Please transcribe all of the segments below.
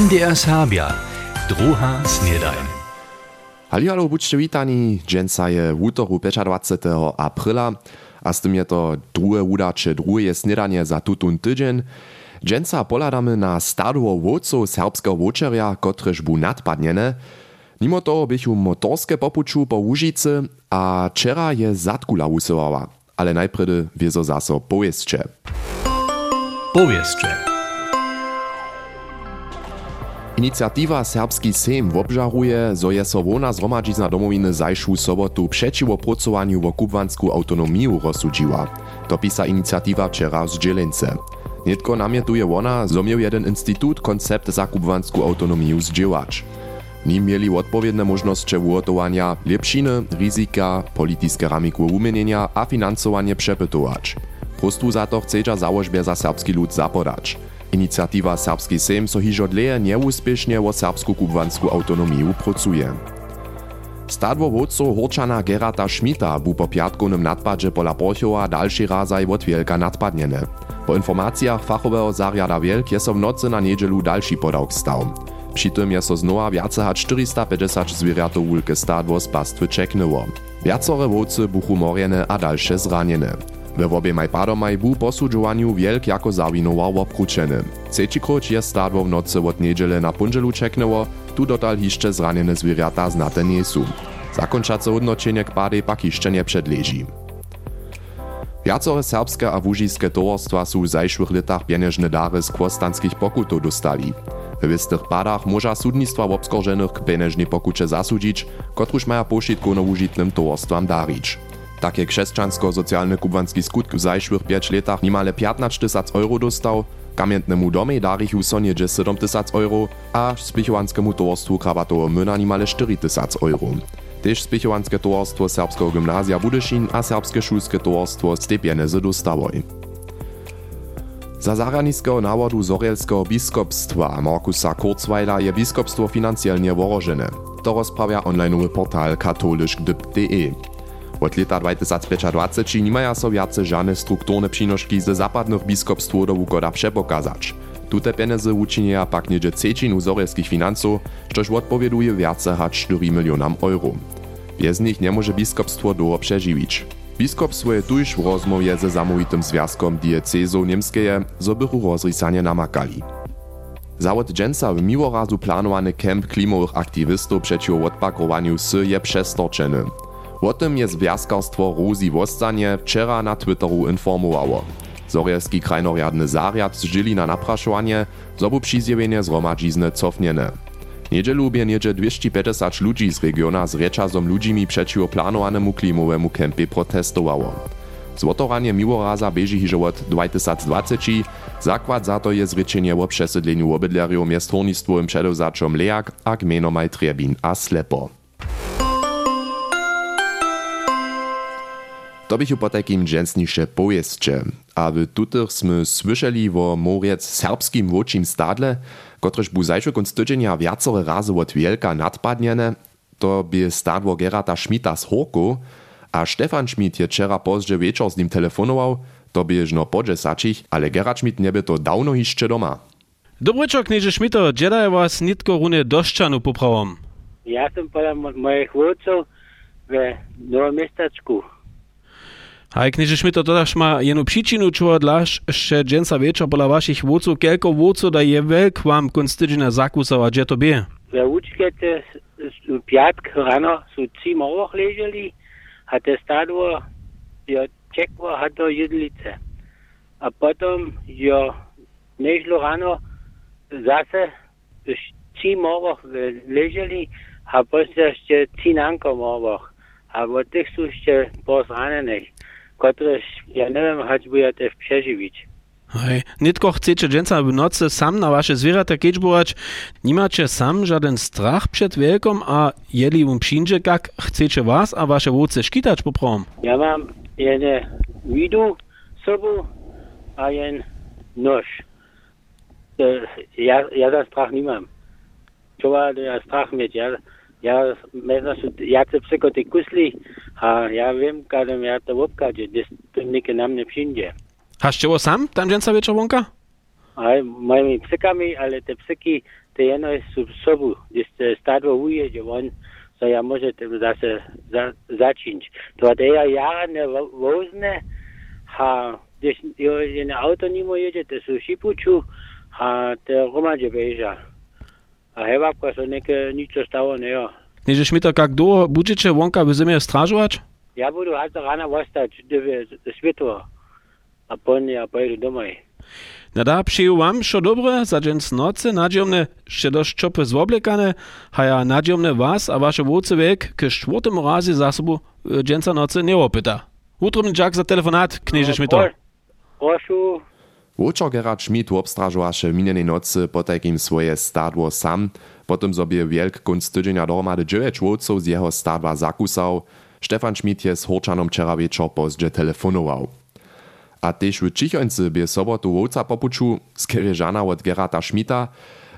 MDR Serbia, druha snedajn. Hallo, buďte witani. Dženca je v útoru 25. apríla a z tym je to druhé udače, druhé snedanie za tutun tydzień. Dženca poladamy na stadowo wódców serbskiego wočerja, kotrež bu nadpadnjene. Mimo toho bychu motorske popuču po Łužicy, a čera je zatkula usyłała. Ale najpredy wiezo zaso powieszcze. Powieszcze. Inicjatywa Serbski Sejm obżaruje, zo je so wona zhromadźizna domowiny zajszłu sobotu przeciwo pracowaniu w kubwansku autonomiu rozsudziła. To pisa inicjatywa wczera z Dzielence. Nitko namietuje wona, zo miał jeden instytut koncept za kubwansku autonomiu zdziełać. Nim mieli odpowiedne możności ugotowania, lepšiny, rizika, polityczne ramiku umienienia a finansowanie przepytować. Prostu za to chcedza założbie za serbski lud zapodać. Inicjatywa Serbski Sejm so hižo dleje nieuspěšně o serbsku kubwansku autonomiu pracuje. Stadwo wódców Horčana Gerata Schmita bu po piatkownym nadpadzie pola Borchowa dalszy razaj od wielka nadpadniene. Po informacjach fachowego zariada Wielk je so w nocy na niedzielu dalszy podałk stał. Przy tym je so znowa wiace hač 450 zwierzatów wulke stadwo z pastwy czeknęło. Wiacore wódcy buchu morjene a dalsze zranjene. We wobiemaj padomaj bu posudžovanju wielk jako zawinował obkručeny. Trzecikroć je stadwo w nocy od niedziele na punżelu czeknęło, tu dotal hiszcze zranjene zwierzata znate nie są. Zakończace odnoczenie k padej pak hiszcze nie przedleży. Wiacore serbske a wužijske towarstwa sú v zajšłych letach pieniężne dary z kwostanskich pokutów dostali. W wystych padach może sudnictwa obskorženych k pieniężnej pokucie zasudzić, kotruż maja pošitku na wužitnym towarstwam darić. Takie krzeszczansko-socjalny kubanski skutk w zajszłych 5 latach niemale 15 tysac euro dostał, kamientnemu domej darichu so niedzie 7 tysac euro, a spichowanskemu towarstwu krabatowo myna niemale 4 tysac euro. Tež spichowanske towarstwo Serbskiego Gymnazja Budyszin a Serbskie Szulskie towarstwo Stepienezy dostawoj. Za zaraniskiego nawodu Zorielskiego biskopstwa Markusa Kurzweila je biskopstwo finansjelnie worożene. To rozprawia onlineowy portal katolischgdyb.de. Od leta 2025 nimaja so wiace żadne strukturne przynożki ze zapadnych biskopstw do wukoda przepokazać. Tute pieniądze uczynia pak niedzie trzecinu zorelskich finansów, což odpowieduje wiace hać 4 milionam euro. Bez nich nie może biskopstwo długo przeżywić. Biskopstwo je tuż w rozmowie ze zamówitym związkom diecezą niemskeje, zo bychu rozrysanie namakali. Zawod dżęca w miłorazu planowany kemp klimowych aktywistów przeciw odpakrowaniu sy je przestorczeny. O tym je związkarstwo Rosi Wostanie wczera na Twitteru informowało. Zorielski krajnorjadny zariad zżyli na napraszowanie, zobu przyzjewienie zgromadźizny cofniene. Niedzielu bie niedzie 250 ludzi z regiona z rečazom ludzimi przeciw planowanemu klimowemu kempie protestowało. Złotoranie miłoraza bieži hižo od 2020, zakład za to je zrečenie o przesydleniu obydleriów miast hornictwowym przedewzaczom Leak a gmenomaj Trebin a Slepo. To bych po takim dżęsnisze pojeździe. A w tutych sme słyszeli o moriec serbskim wočim stadle, kotrež bu zajšo konc tydzienia wiacore razy od wielka nadpadniene, to by stadło Gerata Schmidta z Horku, a Stefan Schmidt je wczera pozdźe wieczor z nim telefonował, to by no podżesacich, ale Gerard Schmidt nie by to dawno jeszcze doma. Dobryczo, knieże Schmidto, dziadaj was nitko runie doszczanu poprawom. Ja sam podam moich wódców w nowym miasteczku. Aj kniežeš mi to dodaš, ma jenu příčinu, čo odlaš, še dženca večer bola vašich vodcov, kelko vodcov, da je velk vam konstižina zakusava, že to bije? Ja, Za učkete v pjatk rano so vsi movoh leželi, a te stadvo jo čekvo, a do jedlice. A potem jo nežlo rano zase vsi movoh leželi, a potem še cinanko movoh. A od teh so še pozranenih. Których ja by ja też przeżywić. Hej, nitko chcecie dżęca w nocy sam na wasze zwierzęta kieczbować, nie macie sam żaden strach przed wielką, a jeli um przyjdzie, jak chcecie was, a wasze wódce szkitać poprom. Ja mam jedne widu sobą, a jeden nóż. Ja, ja za strach nie mam. Trzeba ja strach mieć. Ja, ja, myślę, że ja te psyko te kusli, a ja wiem, kiedy ja to obkadzie, to nikt na mnie przyjdzie. Haście wo sam, tam dżęca wieczorłonka? A moimi psykami, ale te psyki to jedno je sobu, gdje ste stadvo ujeđe von, so ja možete zase za, začinč. To da ja jara ne vozne, ha, gdje je na auto nimo jeđete su šipuču, ha, te romađe beža. A heva, ko so neke ničo stavo ne jo. Knieže Šmita, kak długo budżecie wonka by zimie strażować? Ja budu hasta rana vostać, gdyby światło, a ponie ja pojedu domaj. Nada przyjął wam šo dobre, za dżens nocy, nadziomne, še dość czopy zwoblekane, a ja nadziomne was a wasze wódce wiek k czwartemu razie za sobą dżensa nocy nie opyta. Utrobny dziak za telefonat, knieże Šmito. Prošu, Łučo Gerard Schmidt obstražovaše minjenej nocy po takim swoje stadło sam, potem sobie wielk kunst tydzienia dohromady 9 wódców z jeho stadła zakusał. Stefan Schmidt je z Horčanom wczoraj pozdźe telefonował. A też w Čichonce bie sobotu wódca popuczu z Kiereżana od Gerarda Schmidta,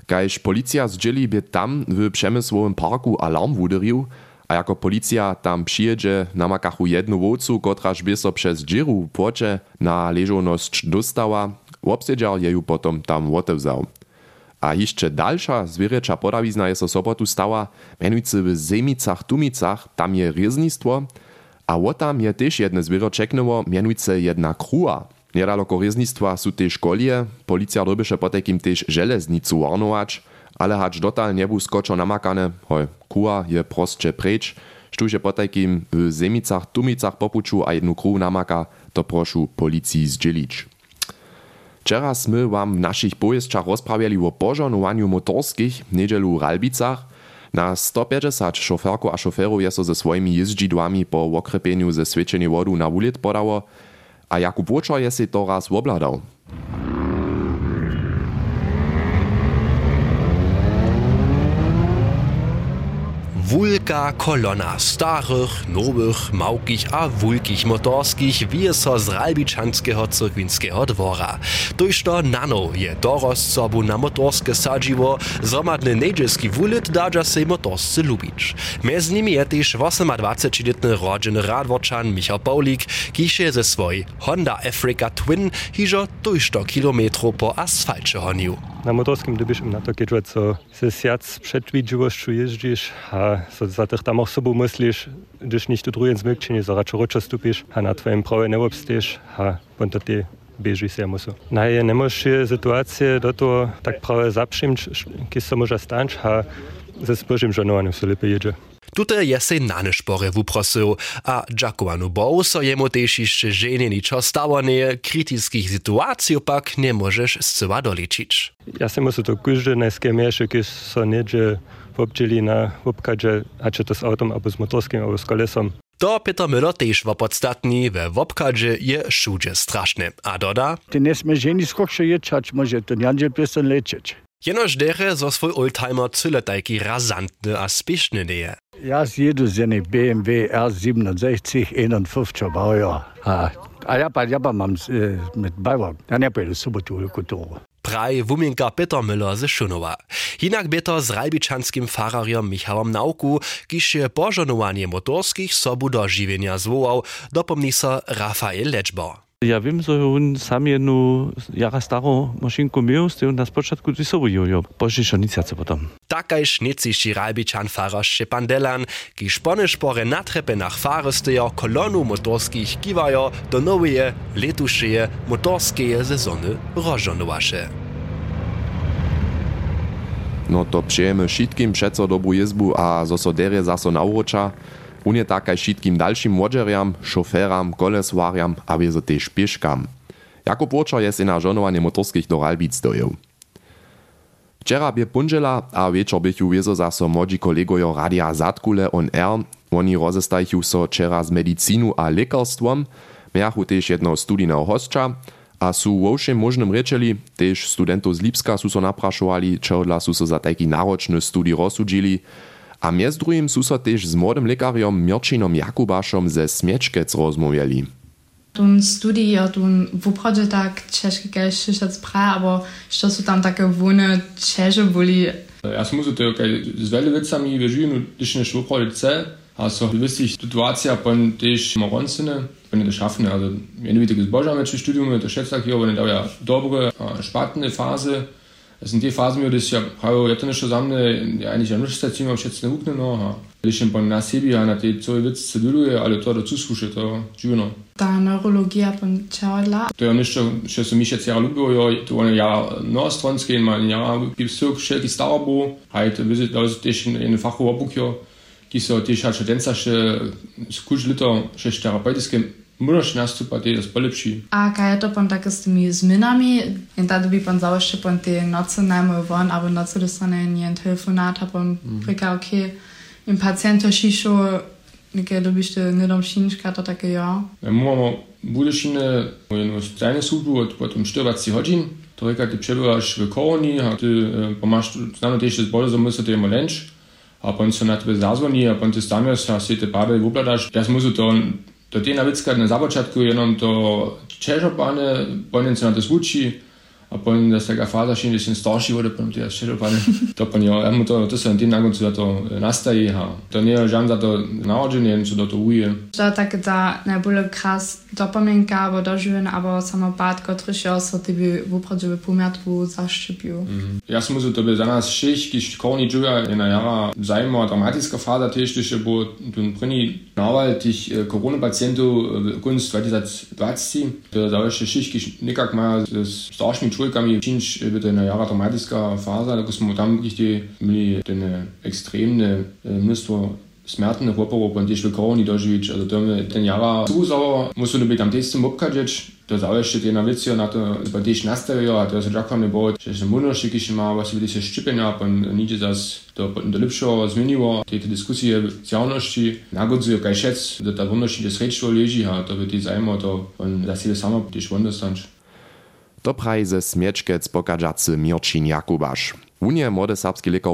kajż policja zdzieli bie tam w przemysłowym parku alarm wuderił, a jako policja tam przyjedzie, namakachu jednu wódcu, kotraż by so przez dziru w płocie na leżoność dostała, obsiedział je ju potom tam otewzał. A jeszcze dalsza zwierzęcza podawizna jest o sobotu stała, mianujcy w Zemicach, Tumicach, tam je rieznictwo, a o tam je też jedne zwierzę czeknęło, mianujcy jedna krua. Niedaleko rieznictwa są też kolie, policja robisze potekim też żeleznicu warnować, ale hacz dotal nie był skoczo namakane, hoj, kua je prostsze precz, sztuže potekim w Zemicach, Tumicach popuczu a jednu kru namaka, to prošu policiji zdzielić. Wczoraj sme wam w naszych pojeźdźach rozprawiali o pożonowaniu motorskich w niedzielu Ralbicach. Na 150 szoferku a szoferów jest ze swoimi jeździdłami po okrepieniu ze świeczenia wodu na ulic podało, a Jakub Łuczor je to raz obladał. Wulka kolona starych, nowych, małkich a wulkich motorskich wije so z Ralbiczanskiego cyrkwinskeho dwora. Tuż to nano je dorost sobu na motorskie sadziwo, zromadny niedzielski wulit dadża se motorscy lubić. Mez nimi je też 28-letny rodziny radwoczan Michał Paulik, kisze ze swojej Honda Africa Twin hiżo tuż to kilometru po asfalcie honił. Na motorskim lubisz im na to kierować, co se siac przed widziłością jeździsz, a so za tych tam auch sobą myślisz, gdyż nicht du drujen zmykczynie, so raczej roczo stupisz, a na twoim prawie nie obstajesz, a ponto ty bieži se musu. Naje, ne możesz sytuację do toho tak prawie zaprzymć, kiedy se może stać, a ze spożym żonowaniem se lepiej jedzie. Tute je se na nešpore wuprosył, a Giacomo Bouso jemu też jeszcze żenie niczo stawane kritickich sytuacji pak nie możesz zcyła doliczyć. Ja se musu to każdy najskierniejszy, kiedy so niedzie obdzieli na obkadzie, a czy to z autem, albo z motorskim, albo z kolesom. To Peter Müller też w podstatni we wopkadzie je wszędzie straszne. A doda, Ty nie sme ženi skokše ječać, może to njanđe pjesan lečeć. Jenoż dere zo swój oldtimer cyle tajki razantny a spieszny nie. Ja zjedu z jednej BMW R67 51 Baujahr. A, a ja, pa, ja pa mam z, e, mit Bauer. Ja ne pojedu sobotu kulturu. Praj wuminka Peter Müller ze Szunowa. Hinak beto z ralbiczanskim fararjem Michałem Nauku, kiż je pożonowanie motorskich sobu do żywienia zwołał, dopomni so Rafael Leczbo. Ja wiem, że on sam jedną jara starą maszynkę miał, z którą na jojo. Boże, że nic jace potem. Takaj sznicyši ralbičan farar Šepan Delan, ki špone špore na trepenach farystejo kolonu motorskich kiwajo do noweje, letušeje motorskeje sezony rożonowasze. No to přejeme všetkým přeco dobrú jezbu a zo so derje zaso nauroča. Unie takaj všetkým dalším modžeriam, šoféram, koleswariam a wiezo tež pieškam. Jakub Łočo je si na žonovanie motorských do Ralbic dojel. Včera bie a večer bychu wiezo zaso modzi kolegojo Radia Zatkule on R. Oni rozestajchu so včera z medicínu a lekarstvom, miachu tež jedno studijného hostča, a su wo všem možnym rečeli, tež studentov z Lipska su so naprašovali, čehodla su so za taki náročny studij rozsudžili, a mjez druhim su so tež s młodym lekarijom Mirčinom Jakubašom ze Smiečkec rozmówieli. Tun studij ja tun woprawdzie tak ciężkie gęście się pra, aber što są tam takie wony cięże byli. Ja sam muszę to z wiele wiecami wyżyłem, gdyż nie szło chce, a so wysy sytuacja pon też moroncyny, pon to schaffen, also mianowicie zbożamy czy studium, to szedł tak, aber nie ja dobre, spatne fazy, sind die Phasen, das ja prawie ja to nešto za mne, ja eigentlich ja ništa sa cima všetci neukneno, a když jen pan na sebi, a na tej celej vec se duduje, ale to do cuskúše, to živno. Ta neurologia pan čaodla. To je nešto, što se mi še cijela ljubilo, jo, to on ja noostronske, in man ja, bi vsek šelki starabo, a je to vizit, da je tež in fachu obukjo, ki so tež hače denca še skuč lito, še terapeutiske Możesz nastupać, jest polepszy. A kaj je to pan tak z tymi zmianami? I tady by pan założył pan te noce najmniej won, albo noce dostanie nie telefonat, a pan mm. pyka, ok, im pacjenta sziszu, jakie lubisz ty niedomszynczka, to takie ja. Ja mamy budešine, jednu strajne służbu, od potem 40 godzin. To reka, ty przebywasz w kolonii, a ty pomasz, znano też jest bardzo zamysł, to jest lunch. A pan se na tebe zazvoni, a pan ty staniesz, a si te pade upladaš. Ja muszę to do tej nawet skarne započatku jenom to čežo pane, po njem se na to zvuči, a potem da se ga faza še in starši vode, potem te čežopane. to pa jo, ja mu to, to se na tem nakoncu da to nastaje, ha. To nije žan za to narodženje, in so do to uje. To je tak za najbolj kras dopomenka, bo doživen, abo samo pad, kotryś so ty by wupradziły półmiatku zaszczypił. Mm. Ja som musil, to by za nas šich, kiž korni džuja, je na jara zajmo dramatická faza tiež, že bo ten první naval tých koronapatientov v konc 2020, to za ešte šich, kiž nikak má s staršími čujkami, činč by to na jara dramatická fáza, tako smo tam kde mali ten extrémne množstvo smrtnych chłopów, bo też wykoroni dożyć, also to ten jara zuzało, musimy być tam też zum obkadzieć, to zależy te na wiecie, na to, bo też nastawiają, a to jest jak nie było, że się mądrości, się ma, właśnie by się szczypienia, bo nigdzie zas to do lepszego zmieniło, te dyskusje z jawności, nagodzują kaj szec, do ta wolności des rečło leży, a to by te zajmo, to on za siebie samo też wonderstać. To praje ze Smiečkec pokadžacy Mirčin Jakubaš. Unie młode serbski lekar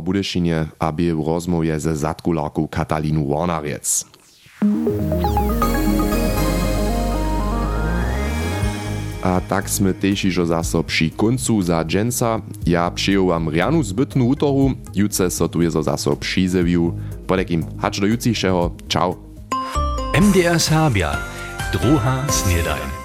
aby w rozmowie ze zadkularką Katalinu Warnariec. A tak sme tež ižo zaso przy koncu za dženca. Ja wam rianu zbytnu útoru, juce so tu je zo zaso. Podekým hač do jucišeho. Ciao. MDR Serbia. Druha snedajn.